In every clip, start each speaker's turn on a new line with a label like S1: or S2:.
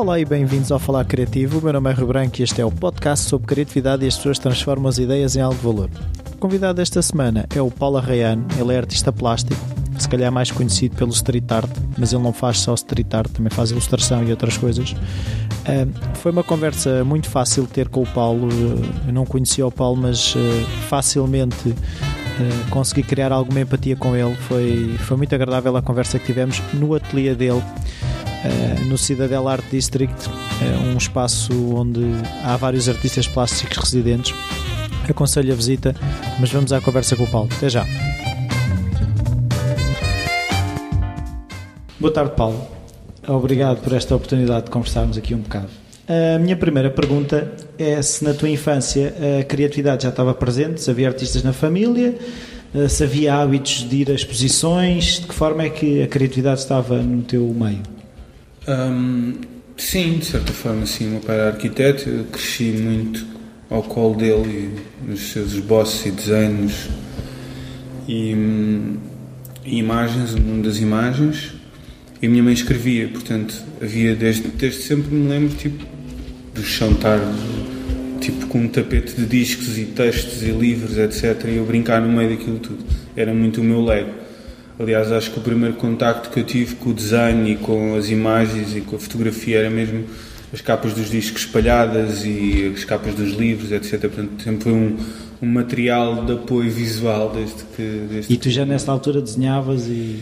S1: Olá e bem-vindos ao Falar Criativo. O meu nome é Rui Branco e este é o podcast sobre criatividade e as pessoas transformam as ideias em algo de valor. O convidado desta semana é o Paulo Arraiano. Ele é artista plástico, se calhar mais conhecido pelo street art, mas ele não faz só street art, também faz ilustração e outras coisas. Uh, foi uma conversa muito fácil ter com o Paulo. Eu não conhecia o Paulo, mas uh, facilmente consegui criar alguma empatia com ele. Foi, foi muito agradável a conversa que tivemos no ateliê dele. Uh, no Cidadel Art District, uh, um espaço onde há vários artistas plásticos residentes. Aconselho a visita, mas vamos à conversa com o Paulo. Até já. Boa tarde, Paulo. Obrigado por esta oportunidade de conversarmos aqui um bocado. A minha primeira pergunta é se na tua infância a criatividade já estava presente, se havia artistas na família, eh, se havia hábitos de ir a exposições, de que forma é que a criatividade estava no teu meio?
S2: Um, sim, de certa forma, sim. O meu pai era arquiteto, eu cresci muito ao colo dele e nos seus esboços e desenhos e, e imagens, o mundo das imagens. E a minha mãe escrevia, portanto, havia desde, desde sempre me lembro tipo, do chão estar tipo com um tapete de discos e textos e livros, etc. E eu brincar no meio daquilo tudo. Era muito o meu lego. Aliás, acho que o primeiro contacto que eu tive com o design e com as imagens e com a fotografia era mesmo as capas dos discos espalhadas e as capas dos livros, etc. Portanto, sempre foi um, um material de apoio visual desde que... Desde
S1: e tu já nessa altura desenhavas e...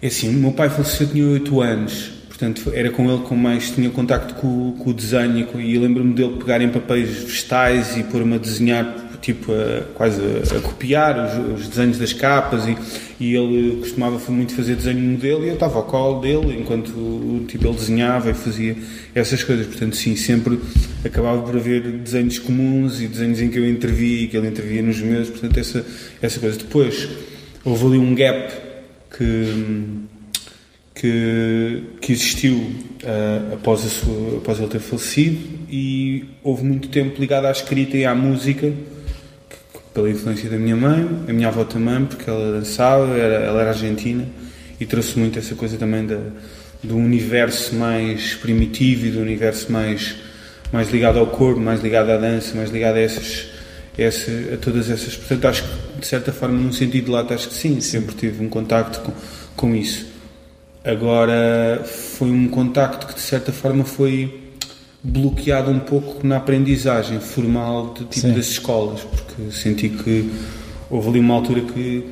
S2: É assim, o meu pai faleceu, eu tinha 8 anos, portanto era com ele com mais tinha contacto com, com o desenho e, e lembro-me dele pegar em papéis vegetais e pôr-me a desenhar tipo a, quase a, a copiar os, os, desenhos das capas e, e ele costumava muito fazer desenho modelo e eu estava ao colo dele enquanto tipo, ele desenhava e fazia essas coisas, portanto sim, sempre acabava por haver desenhos comuns e desenhos em que eu intervia e que ele intervia nos meus, portanto essa, essa coisa. Depois houve ali um gap que que, que existiu uh, após, sua, após ele ter falecido e houve muito tempo ligado à escrita e à música pela influência da minha mãe, a minha avó também, porque ela dançava, era, ela era argentina e trouxe muito essa coisa também da, do universo mais primitivo e do universo mais, mais ligado ao corpo, mais ligado à dança, mais ligado a essas, essa, a todas essas. Portanto, acho que de certa forma, num sentido lato, acho que sim, sempre tive um contacto com, com isso. Agora, foi um contacto que de certa forma foi bloqueado um pouco na aprendizagem formal de, tipo, das escolas, porque senti que houve ali uma altura que,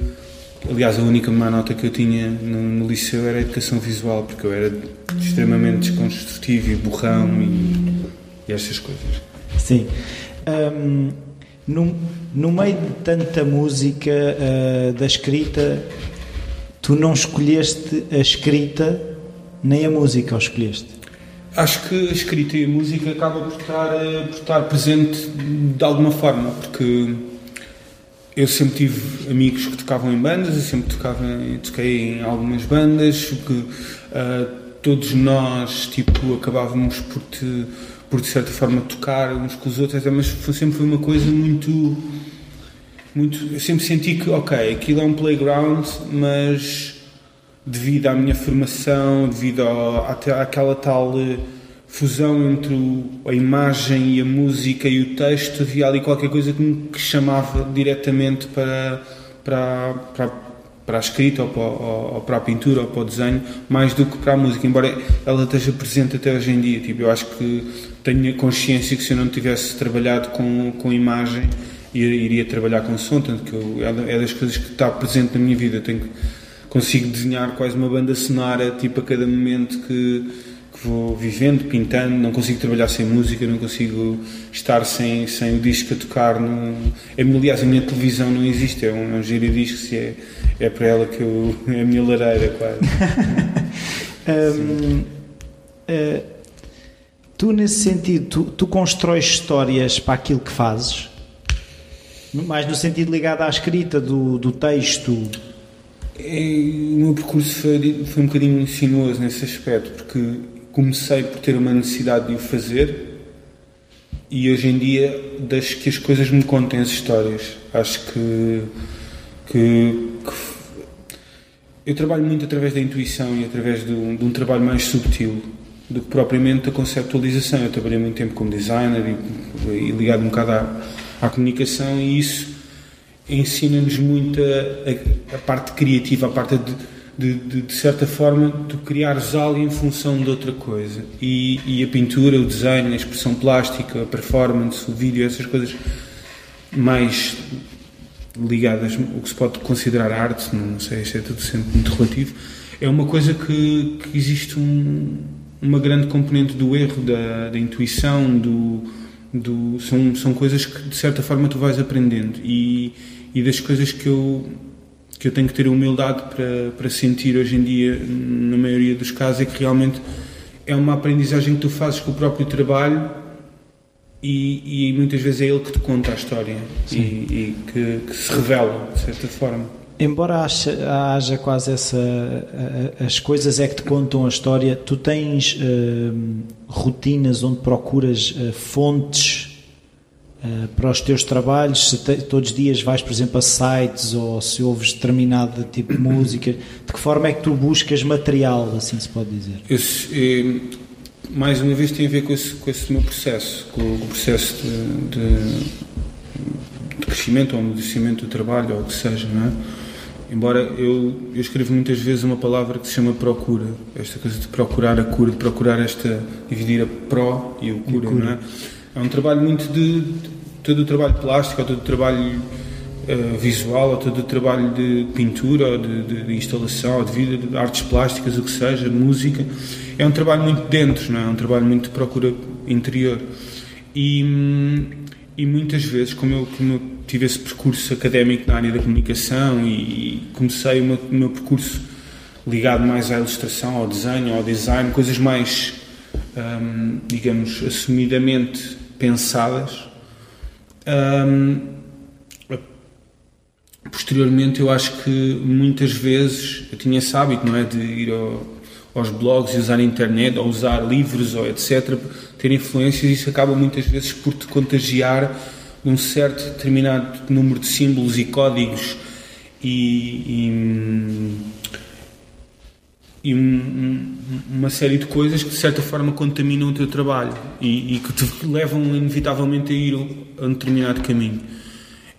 S2: aliás, a única má nota que eu tinha no, no liceu era a educação visual, porque eu era extremamente desconstrutivo e burrão e, e estas coisas.
S1: Sim. Um, no, no meio de tanta música uh, da escrita, tu não escolheste a escrita nem a música, ou escolheste?
S2: Acho que a escrita e a música acaba por estar, eh, por estar presente de alguma forma, porque eu sempre tive amigos que tocavam em bandas, eu sempre tocava, toquei em algumas bandas, que uh, todos nós tipo, acabávamos por, te, por de certa forma tocar uns com os outros, mas foi, sempre foi uma coisa muito, muito. Eu sempre senti que, ok, aquilo é um playground, mas devido à minha formação, devido ao, àquela tal eh, fusão entre a imagem e a música e o texto, havia ali qualquer coisa que me chamava diretamente para, para, para, para a escrita ou para, ou, ou para, a pintura ou para o desenho, mais do que para a música, embora ela esteja presente até hoje em dia. Tipo, eu acho que tenho consciência que se eu não tivesse trabalhado com, com imagem, iria trabalhar com som, tanto que eu, é das coisas que está presente na minha vida. Tenho consigo desenhar quase uma banda sonora tipo a cada momento que, que vou vivendo, pintando, não consigo trabalhar sem música, não consigo estar sem, sem o disco a tocar. No... Aliás, a minha televisão não existe, é um, é um giradisco, é, é para ela que eu. é a minha lareira quase.
S1: um, uh, tu, nesse sentido, tu, tu constróis histórias para aquilo que fazes? Mais no sentido ligado à escrita do, do texto,
S2: o meu percurso foi, foi um bocadinho sinuoso nesse aspecto, porque comecei por ter uma necessidade de o fazer e hoje em dia deixo que as coisas me contem as histórias. Acho que, que, que eu trabalho muito através da intuição e através de um, de um trabalho mais subtil do que propriamente a conceptualização. Eu trabalhei muito tempo como designer e, e ligado um bocado à, à comunicação e isso ensina-nos muito a, a, parte criativa, a parte de, de, de, de, certa forma, tu criares algo em função de outra coisa. E, e, a pintura, o design, a expressão plástica, a performance, o vídeo, essas coisas mais ligadas, o que se pode considerar arte, não sei, isto é tudo sempre muito relativo, é uma coisa que, que existe um, uma grande componente do erro, da, da intuição, do, do, são, são coisas que de certa forma tu vais aprendendo e, e das coisas que eu que eu tenho que ter humildade para, para sentir hoje em dia, na maioria dos casos, é que realmente é uma aprendizagem que tu fazes com o próprio trabalho e, e muitas vezes é ele que te conta a história e, e que, que, se revela, de certa forma.
S1: Embora haja, haja quase essa. As coisas é que te contam a história, tu tens uh, rotinas onde procuras uh, fontes Uh, para os teus trabalhos, se te, todos os dias vais, por exemplo, a sites ou se ouves determinado tipo de música, de que forma é que tu buscas material, assim se pode dizer?
S2: Esse, é, mais uma vez tem a ver com esse, com esse meu processo, com o processo de, de, de crescimento ou amadurecimento do trabalho ou o que seja, não é? Embora eu, eu escrevo muitas vezes uma palavra que se chama procura, esta coisa de procurar a cura, de procurar esta, dividir a pró e o cura, e cura. não é? É um trabalho muito de, de todo o trabalho plástico, ou todo o trabalho uh, visual, ou todo o trabalho de pintura, ou de, de, de, instalação, ou de vida, de artes plásticas, o que seja, música. É um trabalho muito dentro, não é? é um trabalho muito de procura interior. E, e muitas vezes, como eu, como eu tive esse percurso académico na área da comunicação e, e comecei o meu, o meu percurso ligado mais à ilustração, ao desenho, ao design, coisas mais, hum, digamos, assumidamente pensadas. Um, posteriormente, eu acho que muitas vezes eu tinha esse hábito, não é, de ir ao, aos blogs e usar a internet, ou usar livros, ou etc, ter influências. E isso acaba muitas vezes por te contagiar um certo determinado número de símbolos e códigos e, e e um, uma série de coisas que de certa forma contaminam o teu trabalho e, e, que te levam inevitavelmente a ir a um determinado caminho.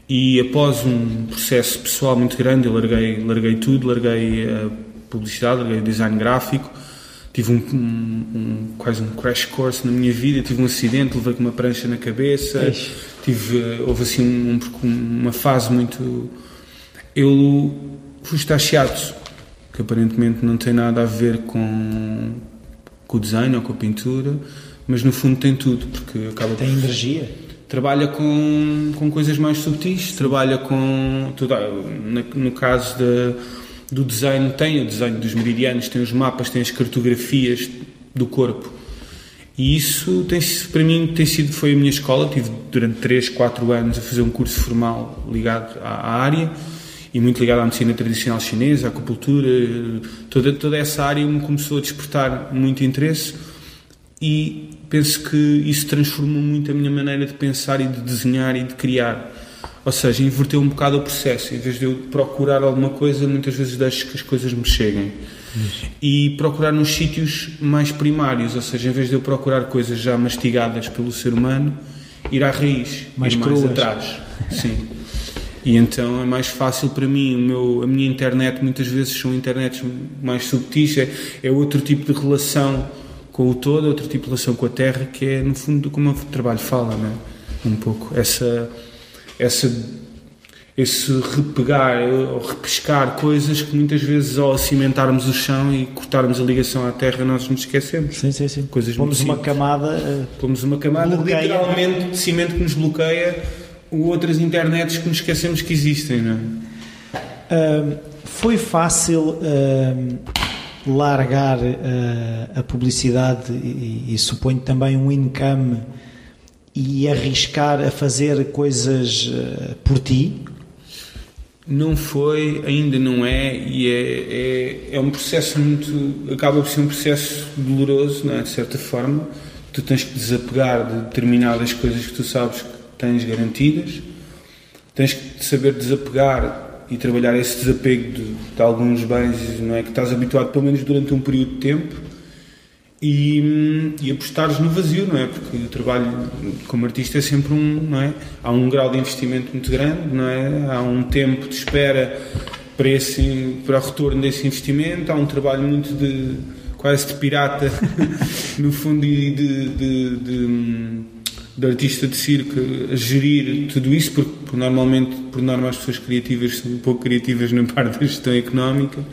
S2: E após um processo pessoal muito grande, eu larguei, larguei tudo, larguei a publicidade, larguei o design gráfico, tive um, um, um, quase um crash course na minha vida, tive um acidente, levei com uma prancha na cabeça, tive, houve assim uma fase muito... Eu fui estacheado que aparentemente não tem nada a ver com, com o design ou com a pintura, mas no fundo tem tudo, porque acaba
S1: Tem energia?
S2: Trabalha com, com coisas mais subtis, trabalha com. Tudo, no caso de, do design, tem o design dos meridianos, tem os mapas, tem as cartografias do corpo. E isso tem para mim tem sido foi a minha escola. Tive durante 3, 4 anos a fazer um curso formal ligado à, à área e muito ligado à medicina tradicional chinesa, à acupuntura, toda, toda essa área me começou a despertar muito interesse e penso que isso transformou muito a minha maneira de pensar e de desenhar e de criar. Ou seja, inverteu um bocado o processo. Em vez de eu procurar alguma coisa, muitas vezes deixo que as coisas me cheguem. E procurar nos sítios mais primários, ou seja, em vez de eu procurar coisas já mastigadas pelo ser humano, ir à raiz,
S1: mais,
S2: ir mais atrás. Sim. E então é mais fácil para mim, o meu, a minha internet muitas vezes são internets mais subtis, é, é outro tipo de relação com o todo, outro tipo de relação com a Terra, que é no fundo como o trabalho fala, né? um pouco. Essa, essa, esse repegar ou repescar coisas que muitas vezes ao cimentarmos o chão e cortarmos a ligação à Terra nós nos esquecemos.
S1: Sim, sim, sim.
S2: Coisas
S1: Pomos uma camada... Uh,
S2: Pomos uma camada bloqueia. literalmente de cimento que nos bloqueia outras internets que nos esquecemos que existem, não
S1: é? Uh, foi fácil uh, largar uh, a publicidade e, e, suponho também um income e arriscar a fazer coisas ah, por ti?
S2: Não foi, ainda não é, e é, é, é, um processo muito. acaba por ser um processo doloroso, não é? de certa forma. Tu tens que desapegar de determinadas coisas que tu sabes que tens garantidas, tens que saber desapegar e trabalhar esse desapego de, de, alguns bens não é, que estás habituado, pelo menos durante um período de tempo, e, e apostares no vazio, não é? Porque o trabalho como artista é sempre um, não é? Há um grau de investimento muito grande, não é? Há um tempo de espera para, esse, para o retorno desse investimento, há um trabalho muito de quase de pirata, no fundo, e de, de, de, de, artista de circo a gerir tudo isso, porque, normalmente, por norma, as pessoas criativas são um pouco criativas na parte da gestão económica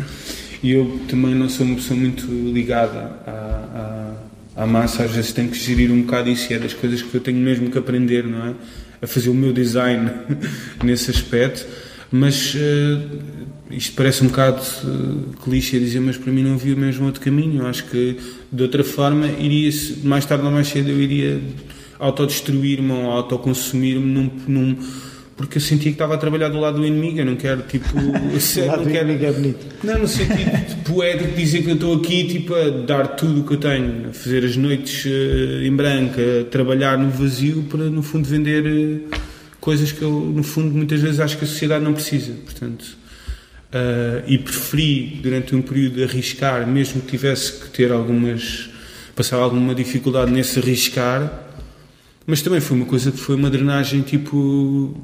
S2: e eu também não sou uma pessoa muito ligada à, à, à massa, às vezes tenho que gerir um bocado isso, é das coisas que eu tenho mesmo que aprender, não é? A fazer o meu design nesse aspecto, mas uh, isto parece um bocado uh, clichê dizer, mas para mim não havia mesmo outro caminho. Eu acho que de outra forma, iria mais tarde ou mais cedo, eu iria autodestruir-me ou autoconsumir-me num, num porque eu sentia que estava a trabalhar do lado do inimigo. Eu não quero, tipo,
S1: ser, não quero. É bonito.
S2: Não, no sentido poético, dizer que eu estou aqui, tipo, a dar tudo o que eu tenho, a fazer as noites uh, em branco, a trabalhar no vazio para, no fundo, vender uh, coisas que eu, no fundo, muitas vezes acho que a sociedade não precisa. Portanto, uh, e preferi, durante um período, arriscar, mesmo que tivesse que ter algumas. passar alguma dificuldade nesse arriscar. Mas também foi uma coisa que foi uma drenagem, tipo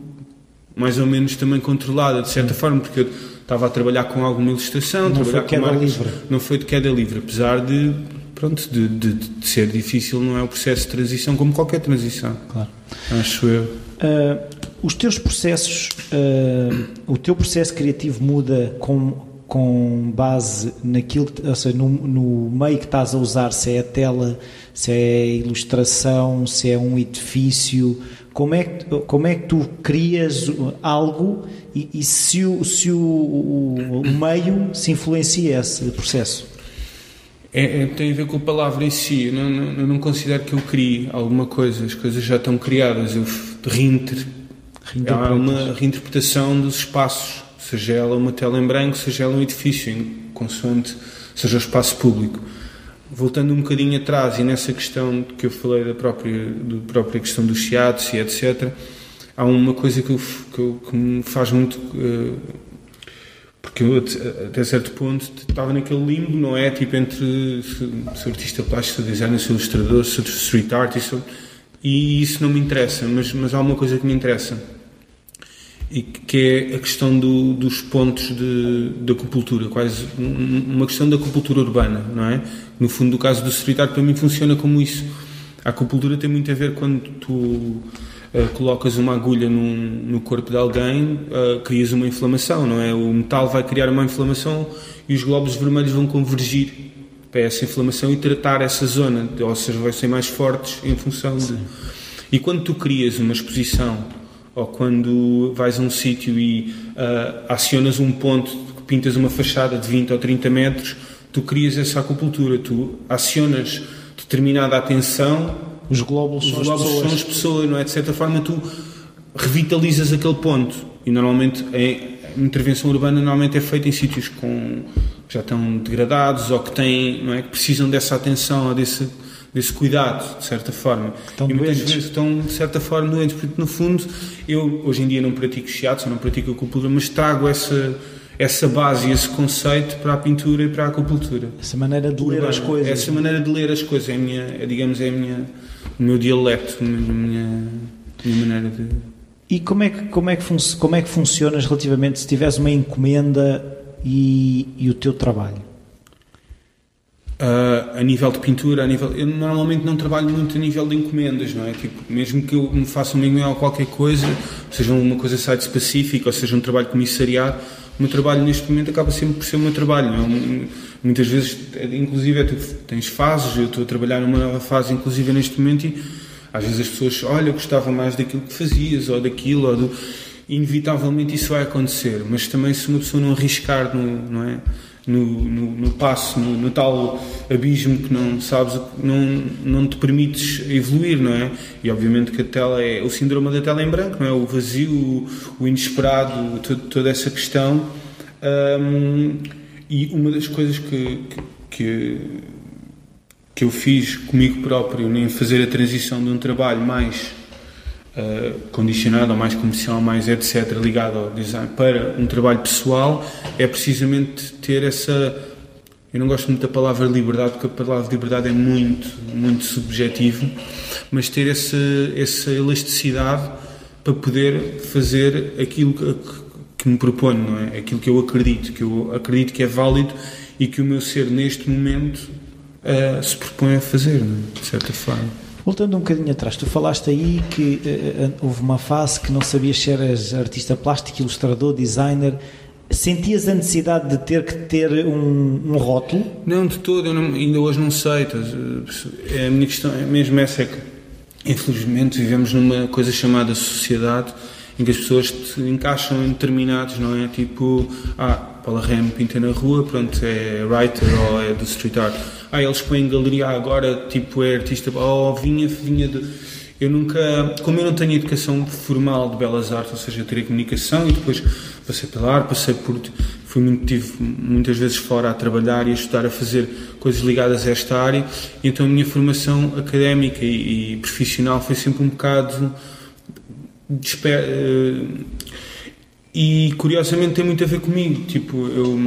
S2: mais ou menos também controlada, de certa forma, porque eu estava a trabalhar com alguma ilustração,
S1: não foi de queda marcas, livre.
S2: Não foi de queda livre, apesar de, pronto, de, de, de, ser difícil, não é o processo de transição como qualquer transição.
S1: Claro.
S2: Acho eu.
S1: Uh, os teus processos, uh, o teu processo criativo muda com, com base naquilo, ou seja, no, no meio que estás a usar, se é a tela, se é a ilustração, se é um edifício, como é que, como é que tu crias algo e, e se, o, se o, o, o, meio se influencia esse processo?
S2: É, é, tem a ver com a palavra em si. Eu não, não, eu não considero que eu crie alguma coisa, as coisas já estão criadas. Eu reinter, há uma reinterpretação dos espaços, seja ela uma tela em branco, seja ela um edifício, consoante seja o espaço público voltando um bocadinho atrás e nessa questão que eu falei da própria, da própria questão dos chiatos e etc., há uma coisa que, eu, que, eu, que me faz muito. Uh, porque eu, até certo ponto, estava naquele limbo, não é? Tipo, entre ser artista plástico, designer, ser ilustrador, ser street artist, e isso não me interessa, mas, mas há uma coisa que me interessa e que é a questão do, dos pontos de, da acupuntura, quase uma questão da acupuntura urbana, não é? No fundo, o caso do art para mim funciona como isso. A acupuntura tem muito a ver quando tu uh, colocas uma agulha num, no corpo de alguém, uh, crias uma inflamação, não é? O metal vai criar uma inflamação e os glóbulos vermelhos vão convergir para essa inflamação e tratar essa zona, ou seja, vai ser mais fortes em função de. E quando tu crias uma exposição ou quando vais a um sítio e uh, acionas um ponto, pintas uma fachada de 20 ou 30 metros, tu crias essa acupuntura, tu acionas determinada atenção.
S1: Os glóbulos, os são, glóbulos as são as
S2: pessoas, não é? De certa forma, tu revitalizas aquele ponto. E normalmente a intervenção urbana normalmente é feita em sítios com que já estão degradados ou que têm, não é, que precisam dessa atenção ou desse desse cuidado, de certa forma.
S1: Estão
S2: e
S1: muitas
S2: doentes. vezes estão, de certa forma, doentes, porque no fundo, eu hoje em dia não pratico shiatsu, não pratico acupuntura, mas trago essa, essa base e esse conceito para a pintura e para a acupuntura.
S1: Essa maneira de ler as coisas.
S2: Essa maneira de ler as coisas, é, a minha, é digamos, é minha, o meu dialeto, a minha, a minha maneira de...
S1: E como é, que, como, é que como é que funcionas relativamente se tiveres uma encomenda e, e o teu trabalho?
S2: Uh, a nível de pintura, a nível, eu normalmente não trabalho muito a nível de encomendas, não é? Tipo, mesmo que eu me faça um e-mail qualquer coisa, seja uma coisa site específica ou seja um trabalho comissariado, o meu trabalho neste momento acaba sempre por ser o meu trabalho. É? Muitas vezes, inclusive, é, tu tens fases, eu estou a trabalhar numa nova fase, inclusive neste momento, e às vezes as pessoas, olha, eu gostava mais daquilo que fazias, ou daquilo, ou do... Inevitavelmente isso vai acontecer, mas também se uma pessoa não arriscar, no, não é? No, no, no passo, no, no, tal abismo que não sabes, não, não te permites evoluir, não é? E obviamente que a tela é o síndrome da tela em branco, não é? O vazio, o, o inesperado, toda essa questão. Um, e uma das coisas que, que, que eu fiz comigo próprio em fazer a transição de um trabalho mais uh, condicionado ou mais comercial, mais etc., ligado ao design para um trabalho pessoal, é precisamente ter essa eu não gosto muito da palavra liberdade, porque a palavra liberdade é muito, muito subjetivo, mas ter essa, essa elasticidade para poder fazer aquilo que, que me proponho, não é? Aquilo que eu acredito, que eu acredito que é válido e que o meu ser neste momento uh, se propõe a fazer, é? de certa forma.
S1: Voltando um bocadinho atrás, tu falaste aí que uh, houve uma fase que não sabias se eras artista plástico, ilustrador, designer. Sentias a necessidade de ter que ter um, um rótulo?
S2: Não, de todo, eu não, ainda hoje não sei. É a minha questão é mesmo essa: é que, infelizmente, vivemos numa coisa chamada sociedade em que as pessoas te encaixam em determinados, não é? Tipo, ah, Paula Rem pinta na rua, pronto, é writer ou é do street art. Ah, eles põem galeria agora, tipo, é artista, oh, vinha, vinha de... Eu nunca, como eu não tenho educação formal de belas artes, ou seja, eu tirei comunicação e depois passei pela arte, passei por, fui muito, tive muitas vezes fora a trabalhar e a estudar a fazer coisas ligadas a esta área, então a minha formação académica e, e profissional foi sempre um bocado desper, uh, e curiosamente tem muito a ver comigo. Tipo, eu,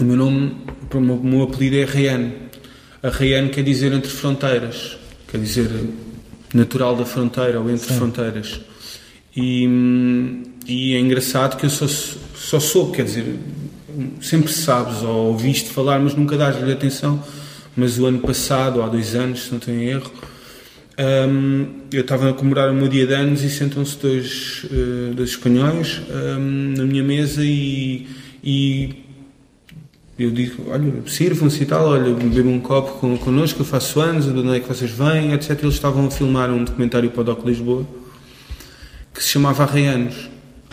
S2: o meu nome, o meu, o meu apelido é Rayane. A Rayane quer dizer entre fronteiras, quer dizer natural da fronteira ou entre Sim. fronteiras. E, e, é engraçado que eu só, só sou, quer dizer, sempre sabes ou ouviste falar, mas nunca dás-lhe atenção. Mas o ano passado, ou há dois anos, se não tenho erro, um, eu estava a comemorar o meu dia de anos e sentam-se dois, uh, dois espanhóis um, na minha mesa e, e eu digo, olha, sirvam-se e tal, olha, bebam um copo con, connosco, eu faço anos, de onde é que vocês vêm, etc. Eles estavam a filmar um documentário para o Doc Lisboa que se chamava Arreianos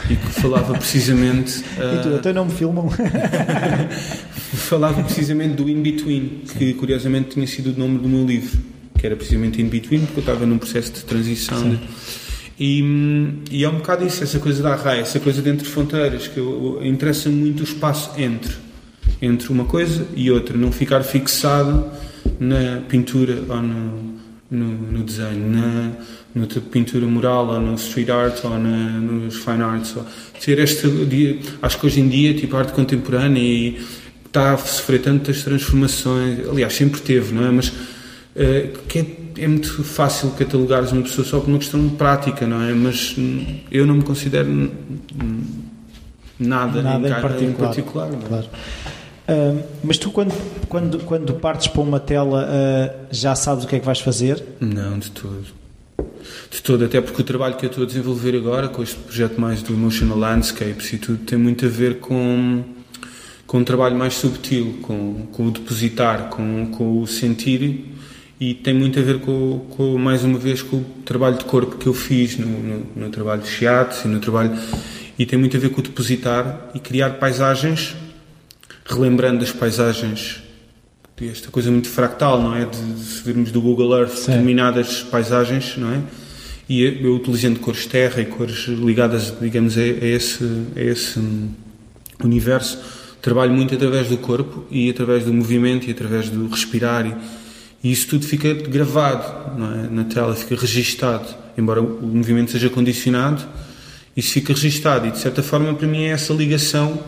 S2: e que falava precisamente.
S1: Uh, e tu, até não me filmam?
S2: falava precisamente do In Between, que curiosamente tinha sido o nome do meu livro que era precisamente in between, porque eu estava num processo de transição. E, e, é um bocado isso, essa coisa da raia, essa coisa de entre fronteiras, que interessa muito o espaço entre, entre uma coisa e outra, não ficar fixado na pintura ou no, no, no desenho, na, na pintura mural ou no street art ou na, nos fine arts. Ou, ter esta, acho que hoje em dia, tipo, a arte contemporânea e está a sofrer tantas transformações, aliás, sempre teve, não é? Mas eh, que é, é, muito fácil catalogares uma pessoa só por uma questão prática, não é? Mas eu não me considero nada,
S1: nada
S2: em,
S1: em particular. Em
S2: particular
S1: é? claro. Mas tu, quando, quando, quando partes para uma tela, uh, já sabes o que é que vais fazer?
S2: Não, de todo. De todo, até porque o trabalho que eu estou a desenvolver agora, com este projeto mais do Emotional Landscapes e tudo, tem muito a ver com, com um trabalho mais subtil, com, com o depositar, com, com o sentir e tem muito a ver com, com, mais uma vez com o trabalho de corpo que eu fiz no, no, no trabalho de Chiates e no trabalho e tem muito a ver com o depositar e criar paisagens relembrando as paisagens esta coisa muito fractal não é de, virmos do Google Earth Sim. determinadas paisagens não é e eu utilizando cores terra e cores ligadas digamos a, a esse a esse universo trabalho muito através do corpo e através do movimento e através do respirar e, e isso tudo fica gravado é? na tela, fica registado. Embora o movimento seja condicionado, isso fica registado. E de certa forma, para mim, é essa ligação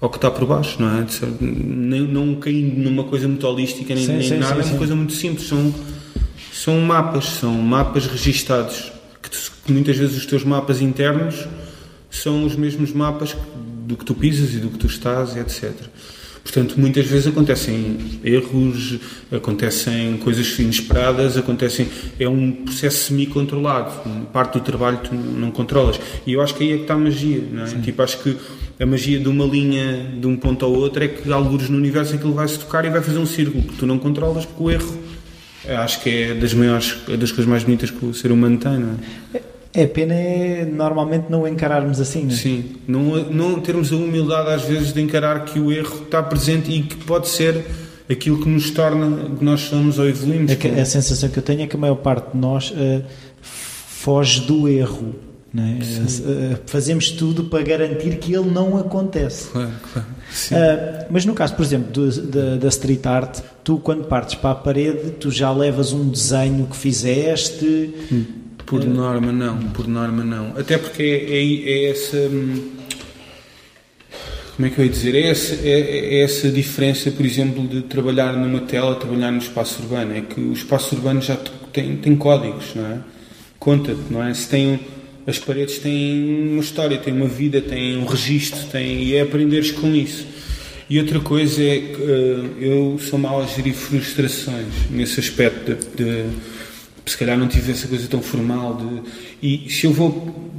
S2: ao que está por baixo, não é? Não, não caindo numa coisa muito holística nem, sim, nem sim, nada, sim, é uma coisa muito simples. São, são mapas, são mapas registados. Que, tu, que muitas vezes os teus mapas internos são os mesmos mapas do que tu pisas e do que tu estás, etc. Portanto, muitas vezes acontecem erros, acontecem coisas inesperadas, acontecem é um processo semi-controlado. Parte do trabalho tu não controlas. E eu acho que aí é que está a magia, não é? Tipo, acho que a magia de uma linha de um ponto ao outro é que alguns no universo aquilo vai se tocar e vai fazer um círculo que tu não controlas porque o erro acho que é das maiores, das coisas mais bonitas que o ser humano tem, não é?
S1: É pena é normalmente não encararmos assim, não é?
S2: Sim, não, não termos a humildade às vezes de encarar que o erro está presente e que pode ser aquilo que nos torna que nós somos ou evoluímos.
S1: É a sensação que eu tenho é que a maior parte de nós uh, foge do erro. É? Uh, fazemos tudo para garantir que ele não acontece.
S2: Claro, claro.
S1: Uh, mas no caso, por exemplo, do, da, da street art, tu quando partes para a parede, tu já levas um desenho que fizeste. Hum
S2: por norma não, por norma não. Até porque é, é, é essa. Hum, como é que eu ia dizer? É essa, é, é essa diferença, por exemplo, de trabalhar numa tela, trabalhar no espaço urbano. É que o espaço urbano já tem, tem códigos, não é? Conta-te, não é? Se tem as paredes têm uma história, têm uma vida, têm um registro, têm, e é aprenderes com isso. E outra coisa é que uh, eu sou mau a gerir frustrações nesse aspecto de, de se calhar não tive essa coisa tão formal de, e se eu vou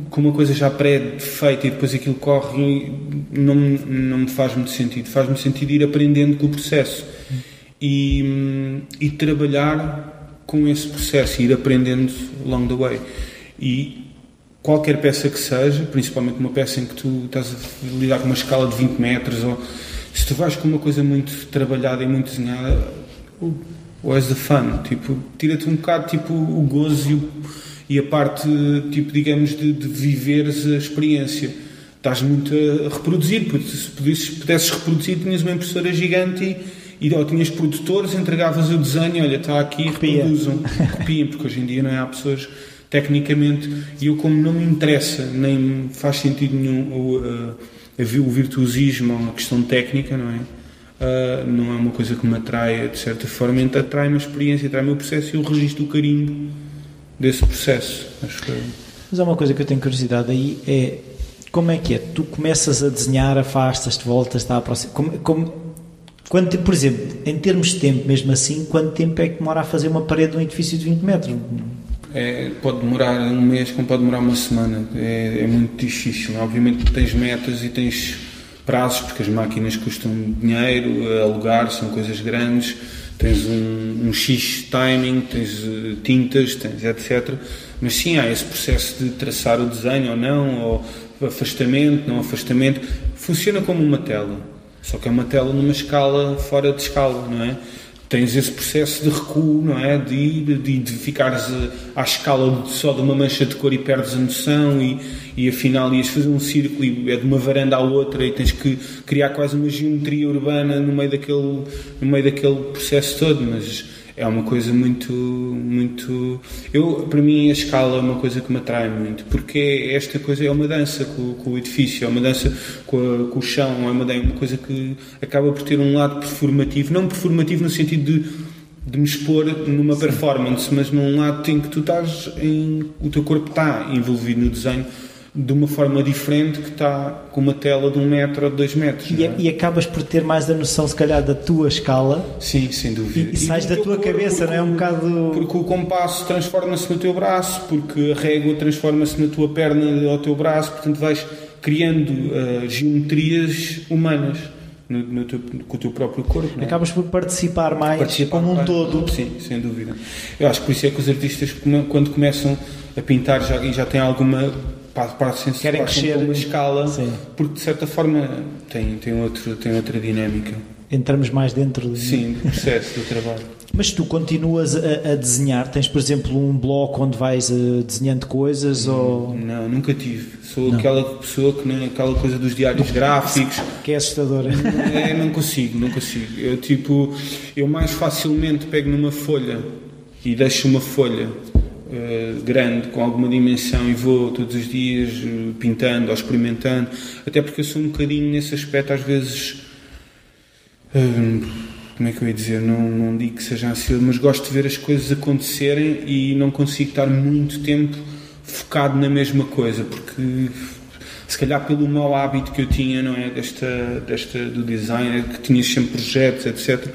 S2: com uma coisa já pré-feita e depois aquilo corre não, não me faz muito sentido. Faz-me sentido ir aprendendo com o processo e, e trabalhar com esse processo ir aprendendo along the way. E qualquer peça que seja principalmente uma peça em que tu estás a lidar com uma escala de 20 metros ou se tu vais com uma coisa muito trabalhada e muito desenhada where's the fun? Tipo, tira-te um bocado tipo, o gozo e, o, e a parte, tipo, digamos, de, de viveres a experiência. Estás muito a reproduzir, porque se pudesses, pudesses reproduzir, tinhas uma impressora gigante e, e ou tinhas produtores, entregavas o desenho, olha, está aqui, reproduzam, copiem, porque hoje em dia não é, há pessoas tecnicamente, e eu como não me interessa, nem faz sentido nenhum o, uh, o virtuosismo ou a questão técnica, não é? Uh, não é uma coisa que me atrai de certa forma, então atrai-me a experiência, atrai-me o processo e o registro do carimbo desse processo. Que...
S1: Mas há uma coisa que eu tenho curiosidade aí é como é que é? Tu começas a desenhar, afastas-te, voltas, está a próxima. Como, como, quanto, por exemplo, em termos de tempo, mesmo assim, quanto tempo é que demora a fazer uma parede de um edifício de 20 metros?
S2: É, pode demorar um mês, como pode demorar uma semana. É, é muito difícil. Obviamente tens metas e tens prazos, porque as máquinas custam dinheiro, alugar são coisas grandes, tens um, um X timing, tens uh, tintas, tens etc. Mas sim, há esse processo de traçar o desenho ou não, ou afastamento, não afastamento. Funciona como uma tela, só que é uma tela numa escala fora de escala, não é? Tens esse processo de recuo, não é? De, de, de ficares eh, à escala só de uma mancha de cor e perdes a noção e, e afinal ias fazer um círculo e é de uma varanda à outra e tens que criar quase uma geometria urbana no meio daquele, no meio daquele processo todo, mas é uma coisa muito, muito. Eu, para mim, a escala é uma coisa que me atrai muito, porque esta coisa é uma dança com, com o edifício, é uma dança com, a, com, o chão, é uma, é uma coisa que acaba por ter um lado performativo, não performativo no sentido de de me expor numa performance, mas num lado em que tu estás em. o teu corpo está envolvido no desenho de uma forma diferente que está com uma tela de um metro ou de dois metros.
S1: E, é? e acabas por ter mais a noção, se calhar, da tua escala.
S2: Sim, sem dúvida.
S1: E, e sais da tua cabeça, não é? Um bocado.
S2: Porque o compasso transforma-se no teu braço, porque a régua transforma-se na tua perna ao teu braço, portanto vais criando uh, geometrias humanas. No, no teu, com o teu próprio corpo.
S1: É? Acabas por participar mais participar como um todo.
S2: Sim, sem dúvida. Eu acho que por isso é que os artistas, quando começam a pintar já, e já têm alguma para,
S1: querem crescer
S2: uma escala, Sim. porque de certa forma tem, tem, outro, tem outra dinâmica.
S1: Entramos mais dentro
S2: do, Sim, do processo do trabalho.
S1: Mas tu continuas a, a, desenhar? Tens, por exemplo, um bloco onde vais uh, desenhando coisas?
S2: Não,
S1: ou...
S2: não, nunca tive. Sou não. aquela pessoa que nem aquela coisa dos diários gráficos.
S1: Que é assustadora.
S2: É, não consigo, não consigo. Eu, tipo, eu mais facilmente pego numa folha e deixo uma folha uh, grande, com alguma dimensão, e vou todos os dias uh, pintando ou experimentando, até porque eu sou um bocadinho nesse aspecto, às vezes. Uh, como é que eu ia dizer? Não, não digo que seja ansioso, mas gosto de ver as coisas acontecerem e não consigo estar muito tempo focado na mesma coisa, porque se calhar pelo mau hábito que eu tinha, não é, desta, desta do design, que tinha sempre projetos, etc.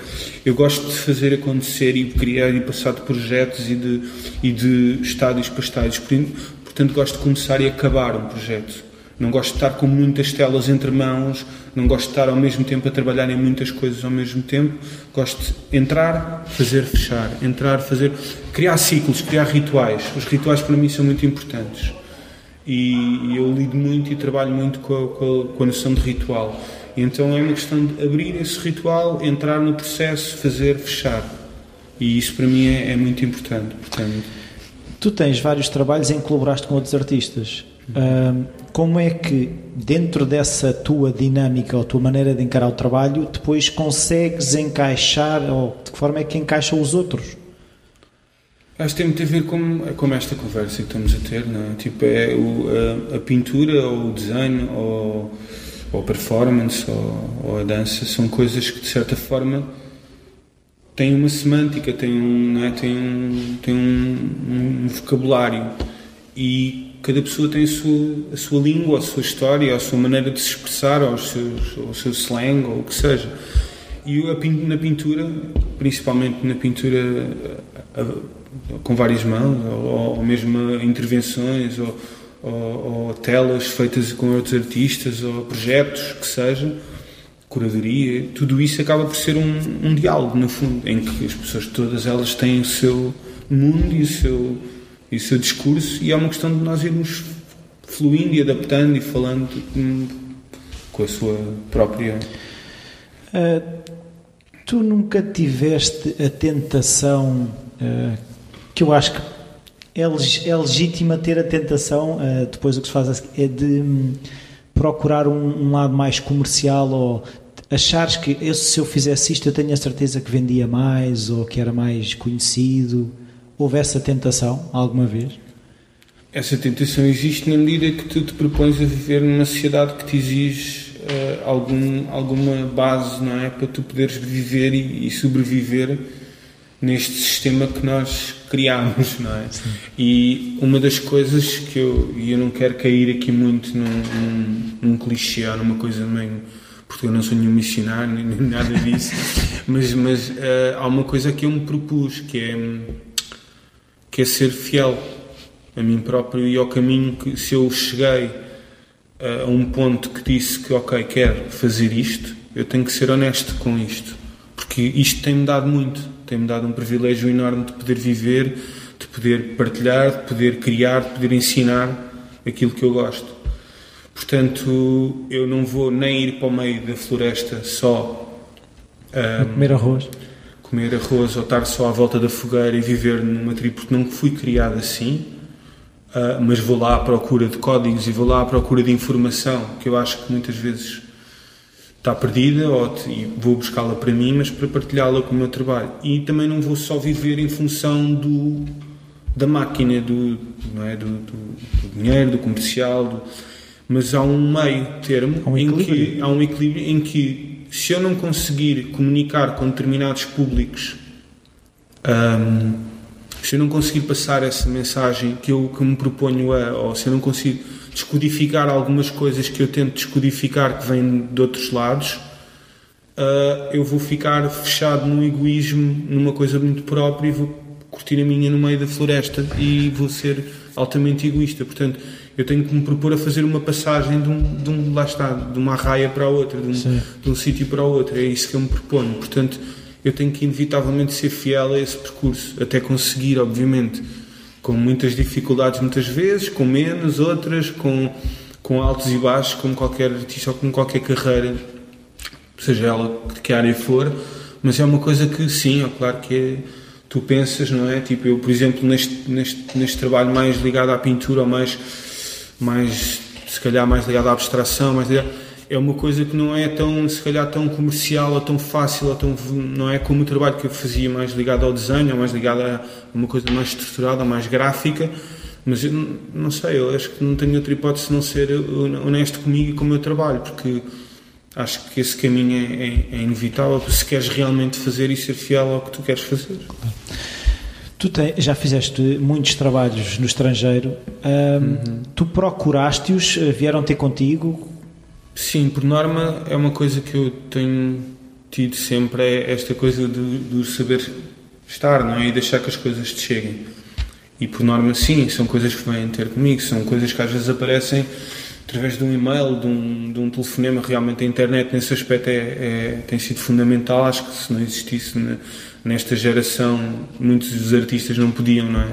S2: Eu gosto de fazer acontecer e criar e passar de projetos e de, e de estádios para estádios. Portanto, gosto de começar e acabar um projeto. Não gosto de estar com muitas telas entre mãos, não gosto de estar ao mesmo tempo a trabalhar em muitas coisas ao mesmo tempo. Gosto de entrar, fazer, fechar, entrar, fazer, criar ciclos, criar rituais. Os rituais para mim são muito importantes e, eu lido muito e trabalho muito com a, com a, com a noção de ritual. Então é uma questão de abrir esse ritual, entrar no processo, fazer, fechar. E isso para mim é, é muito importante. Portanto.
S1: Tu tens vários trabalhos em que colaboraste com outros artistas. Uhum. como é que, dentro dessa tua dinâmica ou tua maneira de encarar o trabalho, depois consegues encaixar, ou de que forma é que encaixam os outros?
S2: Acho que tem muito a ver com, com esta conversa que estamos a ter, não é? Tipo, é o, a, a, pintura ou o desenho ou ou a performance, ou, ou, a dança, são coisas que de certa forma têm uma semântica, têm um, é? têm um, têm um, um, vocabulário e cada pessoa tem a sua, a sua língua, a sua história, a sua maneira de se expressar, ou, seus, ou o seu slang, ou o que seja. E na pintura, principalmente na pintura com várias mãos, ou, ou mesmo intervenções, ou, ou, ou, telas feitas com outros artistas, ou projetos, que seja, curadoria, tudo isso acaba por ser um, um diálogo, no fundo, em que as pessoas todas elas têm o seu mundo e o seu, e o seu discurso, e é uma questão de nós irmos fluindo e adaptando e falando com a sua própria.
S1: Uh, tu nunca tiveste a tentação, uh, que eu acho que é, é legítima ter a tentação, uh, depois o que se faz é de um, procurar um, um, lado mais comercial ou achares que eu, se eu fizesse isto eu tenho a certeza que vendia mais ou que era mais conhecido. Houve essa tentação alguma vez?
S2: Essa tentação existe na medida que tu te propões a viver numa sociedade que te exige uh, algum, alguma base não é para tu poderes viver e, e, sobreviver neste sistema que nós criamos não é Sim. e uma das coisas que eu e eu não quero cair aqui muito num, num, num clichê ou numa coisa meio porque eu não sou nenhum missionário nem, nem nada disso mas mas uh, há uma coisa que eu me propus que é que é ser fiel a mim próprio e ao caminho que se eu cheguei a um ponto que disse que, ok, quero fazer isto, eu tenho que ser honesto com isto. Porque isto tem-me dado muito, tem-me dado um privilégio enorme de poder viver, de poder partilhar, de poder criar, de poder ensinar aquilo que eu gosto. Portanto, eu não vou nem ir para o meio da floresta só.
S1: Um, comer arroz.
S2: Comer arroz ou estar só à volta da fogueira e viver numa tribo, porque não fui criado assim Uh, mas vou lá à procura de códigos e vou lá à procura de informação que eu acho que muitas vezes está perdida ou e vou buscá-la para mim, mas para partilhá-la com o meu trabalho. E também não vou só viver em função do, da máquina, do, não é? do, do, do dinheiro, do comercial, do, mas há um meio termo
S1: um
S2: em que há um equilíbrio em que se eu não conseguir comunicar com determinados públicos um, se eu não conseguir passar essa mensagem que eu que me proponho a, ou se eu não consigo descodificar algumas coisas que eu tento descodificar que vêm de outros lados, uh, eu vou ficar fechado num egoísmo, numa coisa muito própria e vou curtir a minha no meio da floresta e vou ser altamente egoísta. Portanto, eu tenho que me propor a fazer uma passagem de um, de um lá está, de uma raia para a outra, de um, de um sítio para o outro. É isso que eu me proponho. Portanto, eu tenho que inevitavelmente ser fiel a esse percurso, até conseguir, obviamente, com muitas dificuldades muitas vezes, com menos, outras, com, com altos e baixos, como qualquer artista ou como qualquer carreira, seja ela de que área for, mas é uma coisa que sim, é claro que é, tu pensas, não é? Tipo, eu, por exemplo, neste, neste, neste trabalho mais ligado à pintura, ou mais, mais se calhar mais ligado à abstração, mais ligado é uma coisa que não é tão, se calhar, tão comercial ou tão fácil, ou tão, não é como o trabalho que eu fazia mais ligado ao desenho, ou mais ligado a uma coisa mais estruturada, mais gráfica, mas eu não sei, eu acho que não tenho outra hipótese não ser honesto comigo e com o meu trabalho, porque acho que esse caminho é, é, é inevitável se queres realmente fazer e ser fiel ao que tu queres fazer.
S1: Tu tem, já fizeste muitos trabalhos no estrangeiro, uhum. tu procuraste-os, vieram ter contigo,
S2: Sim, por norma é uma coisa que eu tenho tido sempre, é esta coisa do, do saber estar, não é? E deixar que as coisas te cheguem. E por norma, sim, são coisas que vêm ter comigo, são coisas que às vezes aparecem através de um e-mail, de um, de um telefonema. Realmente a internet, nesse aspecto, é, é, tem sido fundamental. Acho que se não existisse nesta geração, muitos dos artistas não podiam, não é?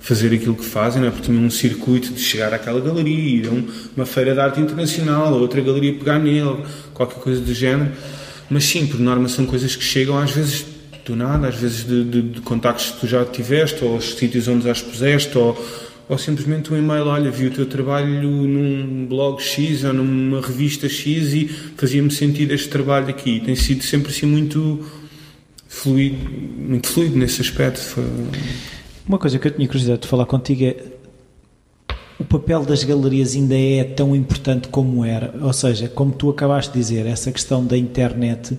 S2: Fazer aquilo que fazem, não é? porque tinham um circuito de chegar àquela galeria, ir a uma feira de arte internacional, a outra galeria pegar nele, qualquer coisa do género. Mas sim, por norma são coisas que chegam às vezes do nada, às vezes de, de, de contactos que tu já tiveste, ou os sítios onde já expuseste, ou, ou simplesmente um e-mail, olha, vi o teu trabalho num blog X ou numa revista X e fazia-me sentir este trabalho aqui. Tem sido sempre assim muito fluido, muito fluido nesse aspecto. Foi...
S1: Uma coisa que eu tinha curiosidade de falar contigo é o papel das galerias ainda é tão importante como era? Ou seja, como tu acabaste de dizer, essa questão da internet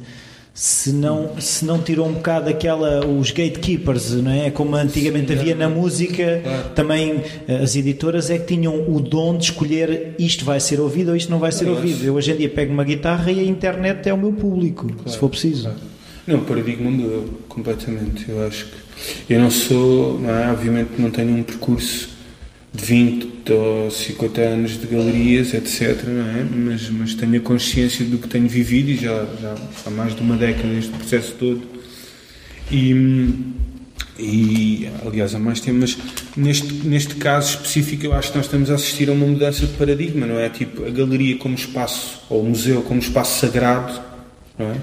S1: se não, se não tirou um bocado aquela, os gatekeepers, não é? Como antigamente Sim, havia na música, claro. também eh, as editoras é que tinham o dom de escolher isto vai ser ouvido ou isto não vai ser ouvido. Eu hoje em dia pego uma guitarra e a internet é o meu público, claro, se for preciso. Claro.
S2: Não, o paradigma mudou completamente. Eu acho que eu não sou, não é? Obviamente não tenho um percurso de 20 ou 50 anos de galerias, etc. É? mas, mas tenho a consciência do que tenho vivido e já, já há mais de uma década neste processo todo. E, e aliás há mais tempo, mas neste, neste caso específico eu acho que nós estamos a assistir a uma mudança de paradigma, não é? Tipo, a galeria como espaço, ou o museu como espaço sagrado, não é?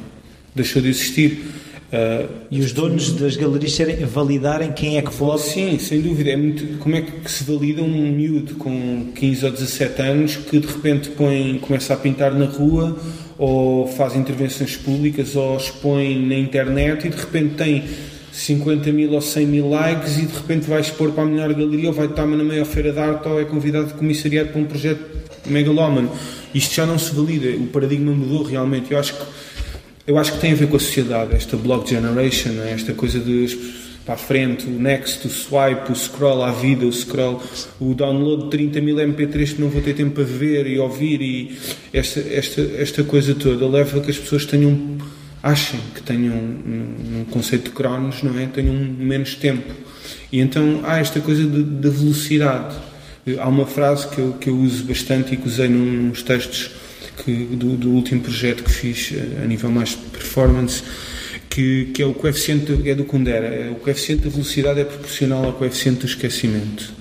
S2: Deixou de existir.
S1: Uh, e os donos das galerias serem, validarem quem é que pode?
S2: Sim, sem dúvida. É muito, como é que se valida um miúdo com 15 ou 17 anos que de repente põe, começa a pintar na rua ou faz intervenções públicas ou expõe na internet e de repente tem 50 mil ou 100 mil likes e de repente vai expor para a melhor galeria ou vai estar na maior feira de arte ou é convidado de comissariado para um projeto megalómano. Isto já não se valida. O paradigma mudou realmente. Eu acho que eu acho que tem a ver com a sociedade, esta blog generation, né? esta coisa de para a frente, o next, o swipe, o scroll à vida, o scroll, o download de 30 mil MP3 que não vou ter tempo para ver e ouvir e esta, esta, esta coisa toda leva a que as pessoas tenham, achem que tenham um, um conceito de cronos, não é? Tenham menos tempo. E então há esta coisa de velocidade. Há uma frase que eu, que eu uso bastante e que usei nos textos que, do, do, último projeto que fiz eh, a nível mais performance, que, que é o coeficiente, é do Kundera, é, o coeficiente da velocidade é proporcional ao coeficiente do esquecimento.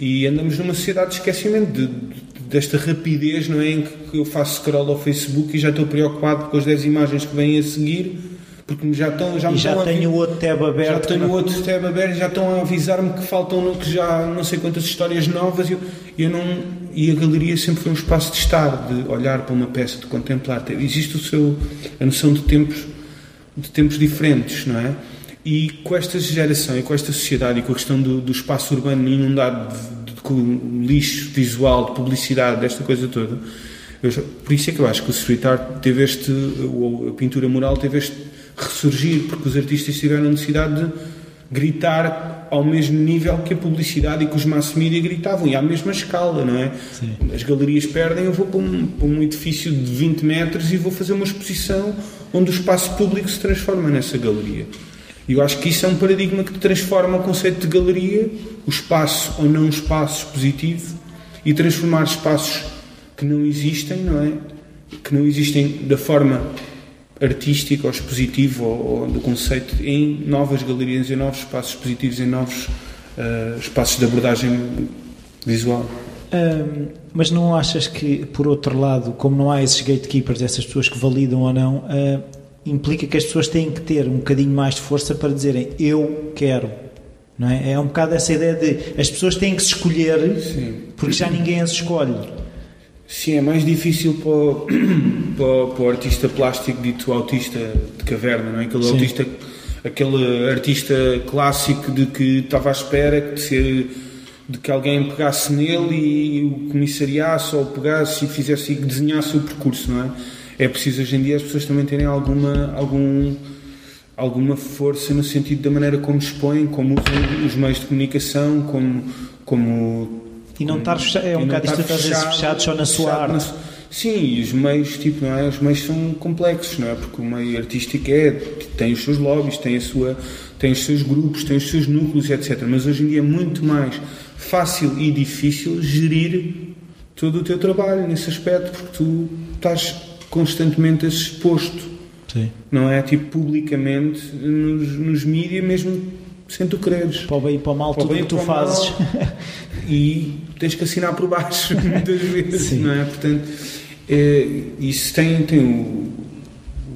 S2: E andamos numa sociedade de esquecimento, de, de, desta rapidez, não é? Em que eu faço scroll ao Facebook e já estou preocupado com as 10 imagens que vêm a seguir porque já estão já,
S1: já tenho outro tab aberto
S2: já tenho outro tab aberto já estão a avisar-me que faltam que já não sei quantas histórias novas e eu, eu não e a galeria sempre foi um espaço de estar de olhar para uma peça de contemplar. Existe o seu a noção de tempos de tempos diferentes não é? E com esta geração e com esta sociedade e com a questão do, do espaço urbano inundado de, de, de, lixo visual de publicidade desta coisa toda eu, por isso é que eu acho que o street art teve este ou a pintura mural teve este ressurgir, porque os artistas tiveram a necessidade de gritar ao mesmo nível que a publicidade e que os mass media gritavam, e à mesma escala, não é? Sim. As galerias perdem, eu vou para um, para um edifício de 20 metros e vou fazer uma exposição onde o espaço público se transforma nessa galeria. E eu acho que isso é um paradigma que transforma o conceito de galeria, o espaço ou não espaço expositivo, e transformar espaços que não existem, não é? Que não existem da forma artístico ou expositivo ou, ou, do conceito em novas galerias, em novos espaços expositivos, em novos uh, espaços de abordagem visual.
S1: Um, mas não achas que, por outro lado, como não há esses gatekeepers, essas pessoas que validam ou não, uh, implica que as pessoas têm que ter um bocadinho mais de força para dizerem eu quero, não é? É um bocado essa ideia de as pessoas têm que se escolher Sim. porque já ninguém as escolhe.
S2: Sim, é mais difícil para o, para, o, para o, artista plástico dito autista de caverna, não é? Aquele Sim. autista, aquele artista clássico de que estava à espera de que alguém pegasse nele e o comissariasse ou pegasse e fizesse e desenhasse o percurso, não é? É preciso hoje em dia as pessoas também terem alguma algum alguma força no sentido da maneira como expõem, como usam os meios de comunicação, como como
S1: e não estar fechado, é um bocado isto estás fechado, fechado só na sua arte.
S2: Sim, e os meios, tipo, não é? Os meios são complexos, não é? Porque o meio artístico é, tem os seus lobbies, tem, a sua, tem os seus grupos, tem os seus núcleos, etc. Mas hoje em dia é muito mais fácil e difícil gerir todo o teu trabalho nesse aspecto, porque tu estás constantemente exposto. Sim. Não é? Tipo, publicamente, nos, nos mídias, mesmo sem tu quereres.
S1: Para o bem e para o mal, para tudo o que tu fazes.
S2: e tens que assinar por baixo, muitas vezes, Sim. não é? Portanto, é, isso tem, tem o,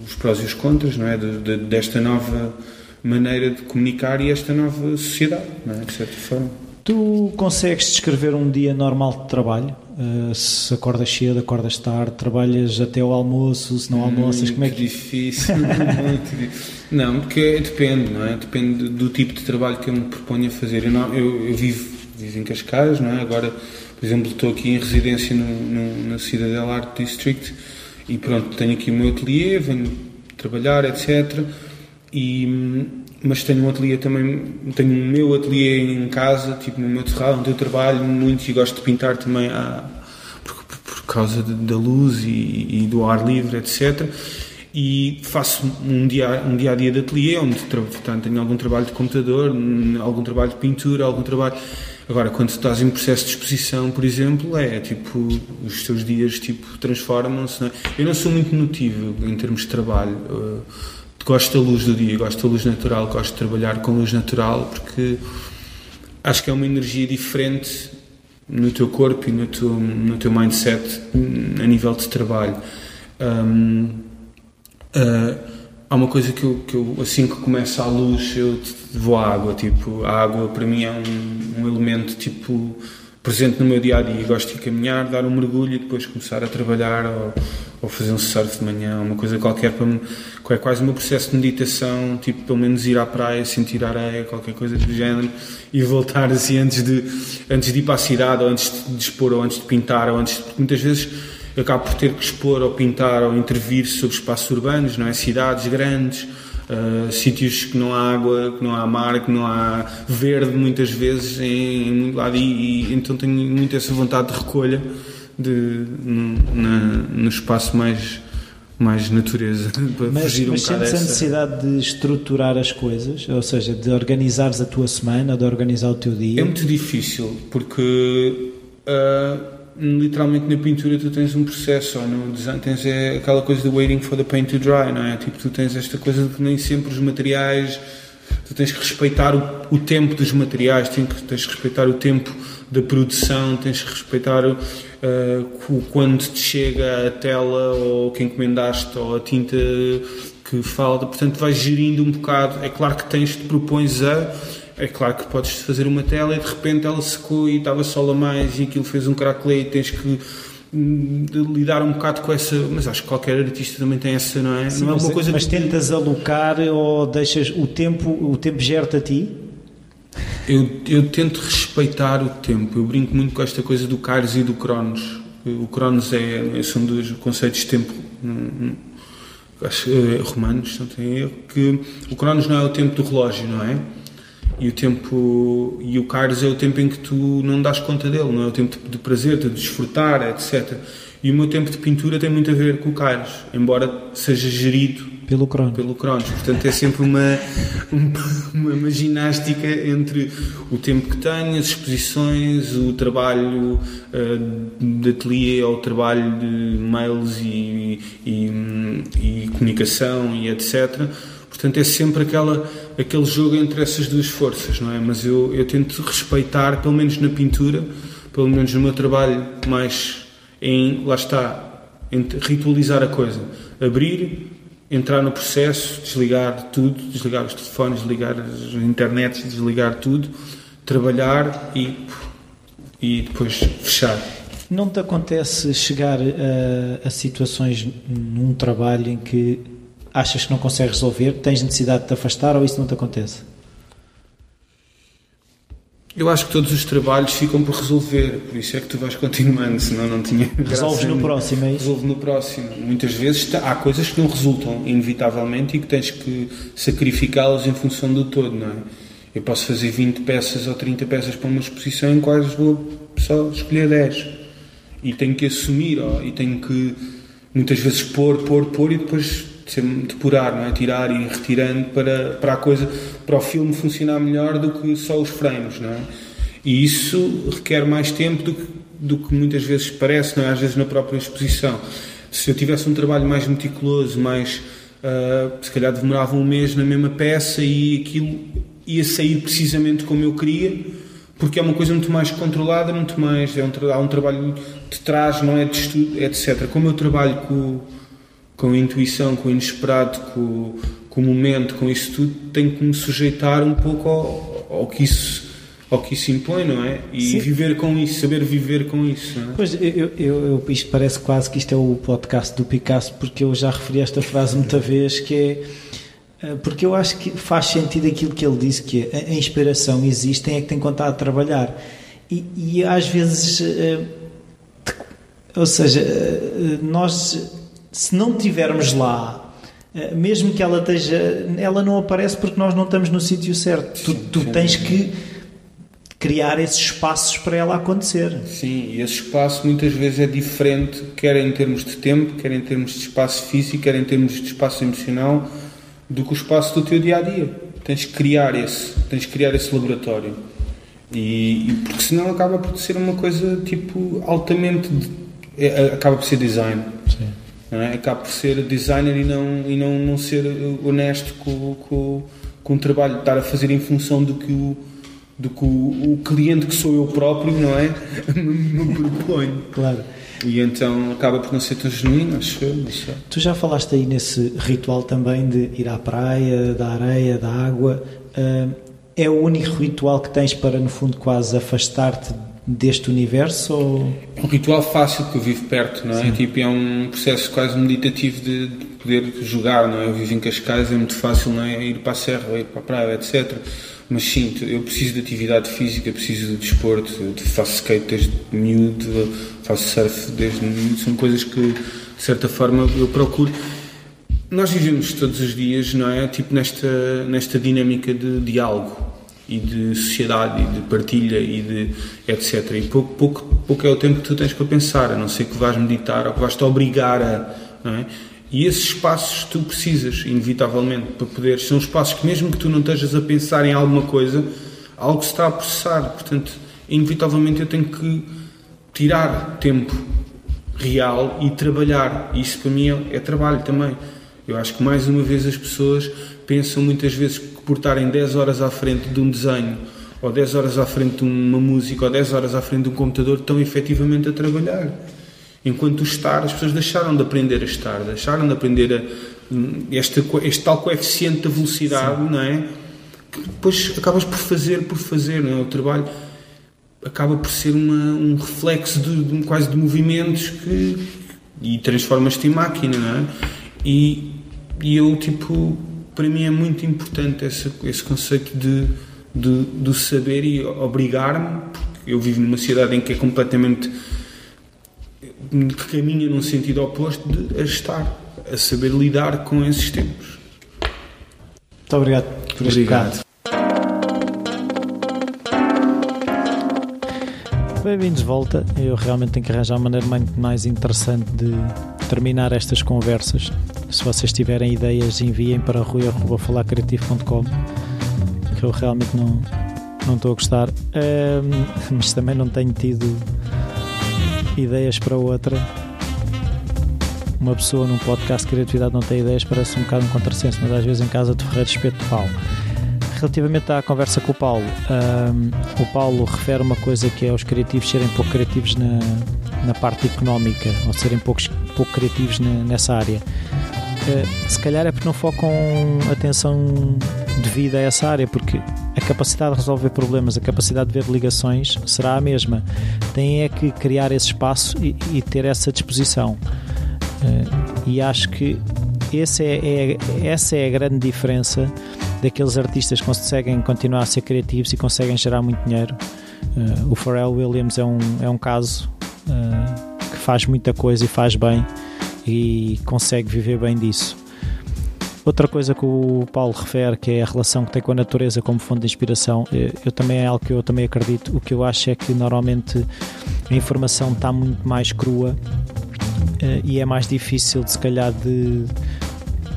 S2: os prós e os contras, não é? De, de, desta nova maneira de comunicar e esta nova sociedade, não é? De certa forma.
S1: Tu consegues descrever um dia normal de trabalho? Uh, se acordas cedo, acordas tarde, trabalhas até o almoço, se não almoças,
S2: como é
S1: que...
S2: difícil, muito difícil. Não, porque depende, não é? Depende do tipo de trabalho que eu me proponho a fazer. Eu, não, eu, eu vivo, vivo em Cascais, não é? Agora por exemplo, estou aqui em residência no, no, na Cidadela Art District e pronto, tenho aqui o meu ateliê, venho trabalhar, etc. E, mas tenho um ateliê também, tenho o meu ateliê em casa, tipo no meu terrado, onde eu trabalho muito e gosto de pintar também à, por, por, causa de, da luz e, e, do ar livre, etc. E faço um dia, um dia a dia de ateliê, onde portanto, tenho algum trabalho de computador, algum trabalho de pintura, algum trabalho. Agora, quando estás em processo de exposição, por exemplo, é tipo, os teus dias tipo, transformam-se. É? Eu não sou muito notível em termos de trabalho. Uh, gosto da luz do dia, gosto da luz natural, gosto de trabalhar com luz natural porque acho que é uma energia diferente no teu corpo e no teu, no teu mindset a nível de trabalho. Um, uh, há uma coisa que eu, que eu, assim que começa a luz, eu vou à água. Tipo, a água para mim é um, um elemento tipo presente no meu dia a dia. Gosto de caminhar, dar um mergulho e depois começar a trabalhar ou, ou fazer um surf de manhã, uma coisa qualquer para me, é quase o meu processo de meditação, tipo pelo menos ir à praia, sentir areia, qualquer coisa do género e voltar assim antes de antes de ir para a cidade ou antes de expor ou antes de pintar ou antes de, porque muitas vezes eu acabo por ter que expor ou pintar ou intervir sobre espaços urbanos, não é? Cidades grandes, uh, sítios que não há água, que não há mar, que não há verde muitas vezes em, em muito lado. E, e, então tenho muito essa vontade de recolha de, no, na, no espaço mais mais natureza para
S1: mas,
S2: fugir um
S1: mas
S2: bocado
S1: sentes a necessidade de estruturar as coisas? Ou seja de organizares a tua semana de organizar o teu dia?
S2: É muito difícil porque uh, literalmente na pintura tu tens um processo ou no design tens é aquela coisa do waiting for the paint to dry não é? Tipo tu tens esta coisa de que nem sempre os materiais tu tens que respeitar o, o tempo dos materiais tens que, tens que respeitar o tempo da produção tens que respeitar o, uh, quando te chega a tela ou que encomendaste ou a tinta que falta. Portanto vais gerindo um bocado. É claro que tens te propões a é claro que podes fazer uma tela e de repente ela secou e estava sol a mais e aquilo fez um craquelê e tens que hum, lidar um bocado com essa mas acho que qualquer artista também tem essa não é?
S1: Sim,
S2: não é
S1: uma
S2: mas, coisa
S1: mas tentas alocar ou deixas o tempo o tempo gera-te a ti?
S2: Eu, eu tento respeitar o tempo. Eu brinco muito com esta coisa do Kairos e do Cronos. O Cronos é são dois conceitos de tempo hum, hum, acho, é, romanos não tem erro que o Cronos não é o tempo do relógio não é e o tempo e o Kairos é o tempo em que tu não das conta dele, não é o tempo de prazer, de desfrutar, etc. E o meu tempo de pintura tem muito a ver com o Kairos, embora seja gerido
S1: pelo Cronos.
S2: Pelo Cronos. Portanto, é sempre uma, uma, uma, ginástica entre o tempo que tenho, as exposições, o trabalho uh, de ateliê ou o trabalho de mails e, e, e comunicação e etc Portanto, é sempre aquela, aquele jogo entre essas duas forças, não é? Mas eu, eu tento respeitar, pelo menos na pintura, pelo menos no meu trabalho, mais em, lá está, em ritualizar a coisa. Abrir, entrar no processo, desligar tudo, desligar os telefones, desligar as internets, desligar tudo, trabalhar e, e depois fechar.
S1: Não te acontece chegar a, a situações num trabalho em que achas que não consegues resolver, tens necessidade de te afastar ou isso não te acontece?
S2: Eu acho que todos os trabalhos ficam por resolver, por isso é que tu vais continuando, senão não tinha.
S1: Resolves no próximo, é isso?
S2: Resolve no próximo. Muitas vezes há coisas que não resultam, inevitavelmente, e que tens que sacrificá-las em função do todo, não é? Eu posso fazer 20 peças ou 30 peças para uma exposição em quais vou só escolher 10. E tenho que assumir, ó, e tenho que muitas vezes pôr, pôr, pôr e depois depurar, não é? tirar e ir retirando para, para a coisa, para o filme funcionar melhor do que só os frames, não é? E isso requer mais tempo do que, do que muitas vezes parece, não é? Às vezes na própria exposição. Se eu tivesse um trabalho mais meticuloso, mais uh, se calhar demorava um mês na mesma peça e aquilo ia sair precisamente como eu queria, porque é uma coisa muito mais controlada, muito mais é um, há um trabalho de trás, não é de estudo, etc. Como eu trabalho com com a intuição, com o inesperado, com, com o momento, com isso tudo, tenho que me sujeitar um pouco ao, ao que isso ao que isso impõe, não é? E Sim. viver com isso, saber viver com isso. Não é?
S1: Pois, eu, eu, eu, isto parece quase que isto é o podcast do Picasso, porque eu já referi esta frase muita vez, que é eh, porque eu acho que faz sentido aquilo que ele disse, que é, a inspiração existe, é que tem que contar a trabalhar. E, e às vezes, uh, ou seja, nós, se não tivermos lá, uh, mesmo que ela esteja, ela não aparece porque nós não estamos no sítio certo. Tu, tu tens que criar esses espaços para ela acontecer.
S2: Sim, e esse espaço muitas vezes é diferente, quer em termos de tempo, quer em termos de espaço físico, quer em termos de espaço emocional, do que o espaço do teu dia a dia. Tens que criar esse, tens que criar esse laboratório. E, e porque senão acaba por ser uma coisa tipo altamente é, é, acaba por ser design. É? Acaba por ser designer e não, e não, não ser honesto com, com, com o trabalho, estar a fazer em função do que o do que o, o cliente que sou eu próprio, não é? me propõe.
S1: Claro.
S2: E então acaba por não ser tão genuíno, acho eu,
S1: Tu já falaste aí nesse ritual também de ir à praia, da areia, da água. Uh, é o único ritual que tens para, no fundo, quase afastar-te deste universo? Ou...
S2: É um ritual fácil que eu vivo perto, não é? Sim. Tipo, é um processo quase meditativo de, de, poder jogar, não é? Eu vivo em Cascais, é muito fácil, não é? Ir para a serra, ir para a praia, etc mas sim, eu preciso de atividade física, preciso de desporto, eu faço skate desde miúdo, faço surf desde miúdo, são coisas que, de certa forma, eu procuro. Nós vivemos todos os dias, não é? Tipo, nesta, nesta dinâmica de diálogo e de sociedade e de partilha e de etc. E pouco, pouco, pouco é o tempo que tu tens para pensar, a não ser que vais meditar ou que vais te obrigar a. É? E esses espaços tu precisas, inevitavelmente, para poder. São espaços que, mesmo que tu não estejas a pensar em alguma coisa, algo se está a processar. Portanto, inevitavelmente eu tenho que tirar tempo real e trabalhar. Isso para mim é, é trabalho também. Eu acho que mais uma vez as pessoas pensam muitas vezes por estarem 10 horas à frente de um desenho, ou 10 horas à frente de uma música, ou 10 horas à frente de um computador, estão efetivamente a trabalhar. Enquanto estar, as pessoas deixaram de aprender a estar, deixaram de aprender a, este, este tal coeficiente da velocidade, Sim. não é? Que depois acabas por fazer, por fazer, não é? O trabalho acaba por ser uma, um reflexo de, de, quase de movimentos que e transformas-te em máquina, não é? E, e eu, tipo, para mim é muito importante esse, esse conceito de, de, do saber e obrigar-me, porque eu vivo numa cidade em que é completamente que caminha num sentido oposto de a estar, a saber lidar com esses tempos.
S1: Muito obrigado por este obrigado. Bem-vindos de volta. Eu realmente tenho que arranjar uma maneira muito mais interessante de terminar estas conversas. Se vocês tiverem ideias, enviem para rui.falarcreativo.com que eu realmente não, não estou a gostar. Um, mas também não tenho tido ideias para outra. Uma pessoa num podcast de criatividade não tem ideias, parece um bocado um contrassenso, mas às vezes em casa de Ferreira espeto de Paulo. Relativamente à conversa com o Paulo, um, o Paulo refere uma coisa que é os criativos serem pouco criativos na, na parte económica, ou serem poucos, pouco criativos nessa área. Uh, se calhar é porque não focam atenção devida a essa área, porque a capacidade de resolver problemas, a capacidade de ver ligações será a mesma. Tem é que criar esse espaço e, e ter essa disposição. Uh, e acho que esse é, é, essa é a grande diferença daqueles artistas que conseguem continuar a ser criativos e conseguem gerar muito dinheiro. Uh, o Pharrell Williams é um, é um caso uh, que faz muita coisa e faz bem e consegue viver bem disso. Outra coisa que o Paulo refere, que é a relação que tem com a natureza como fonte de inspiração, eh, eu também é algo que eu também acredito. O que eu acho é que normalmente a informação está muito mais crua eh, e é mais difícil de se calhar de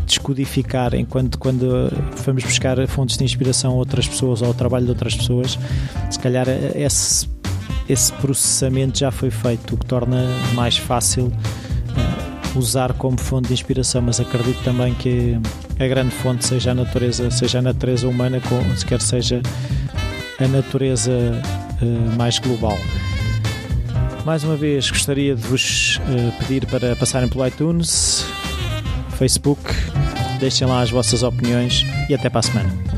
S1: descodificar enquanto quando vamos buscar fontes de inspiração a outras pessoas ou ao trabalho de outras pessoas, se calhar eh, esse, esse processamento já foi feito, o que torna mais fácil usar como fonte de inspiração, mas acredito também que a grande fonte seja a natureza, seja a natureza humana, quer seja a natureza uh, mais global. Mais uma vez gostaria de vos uh, pedir para passarem pelo iTunes, Facebook, deixem lá as vossas opiniões e até para a semana.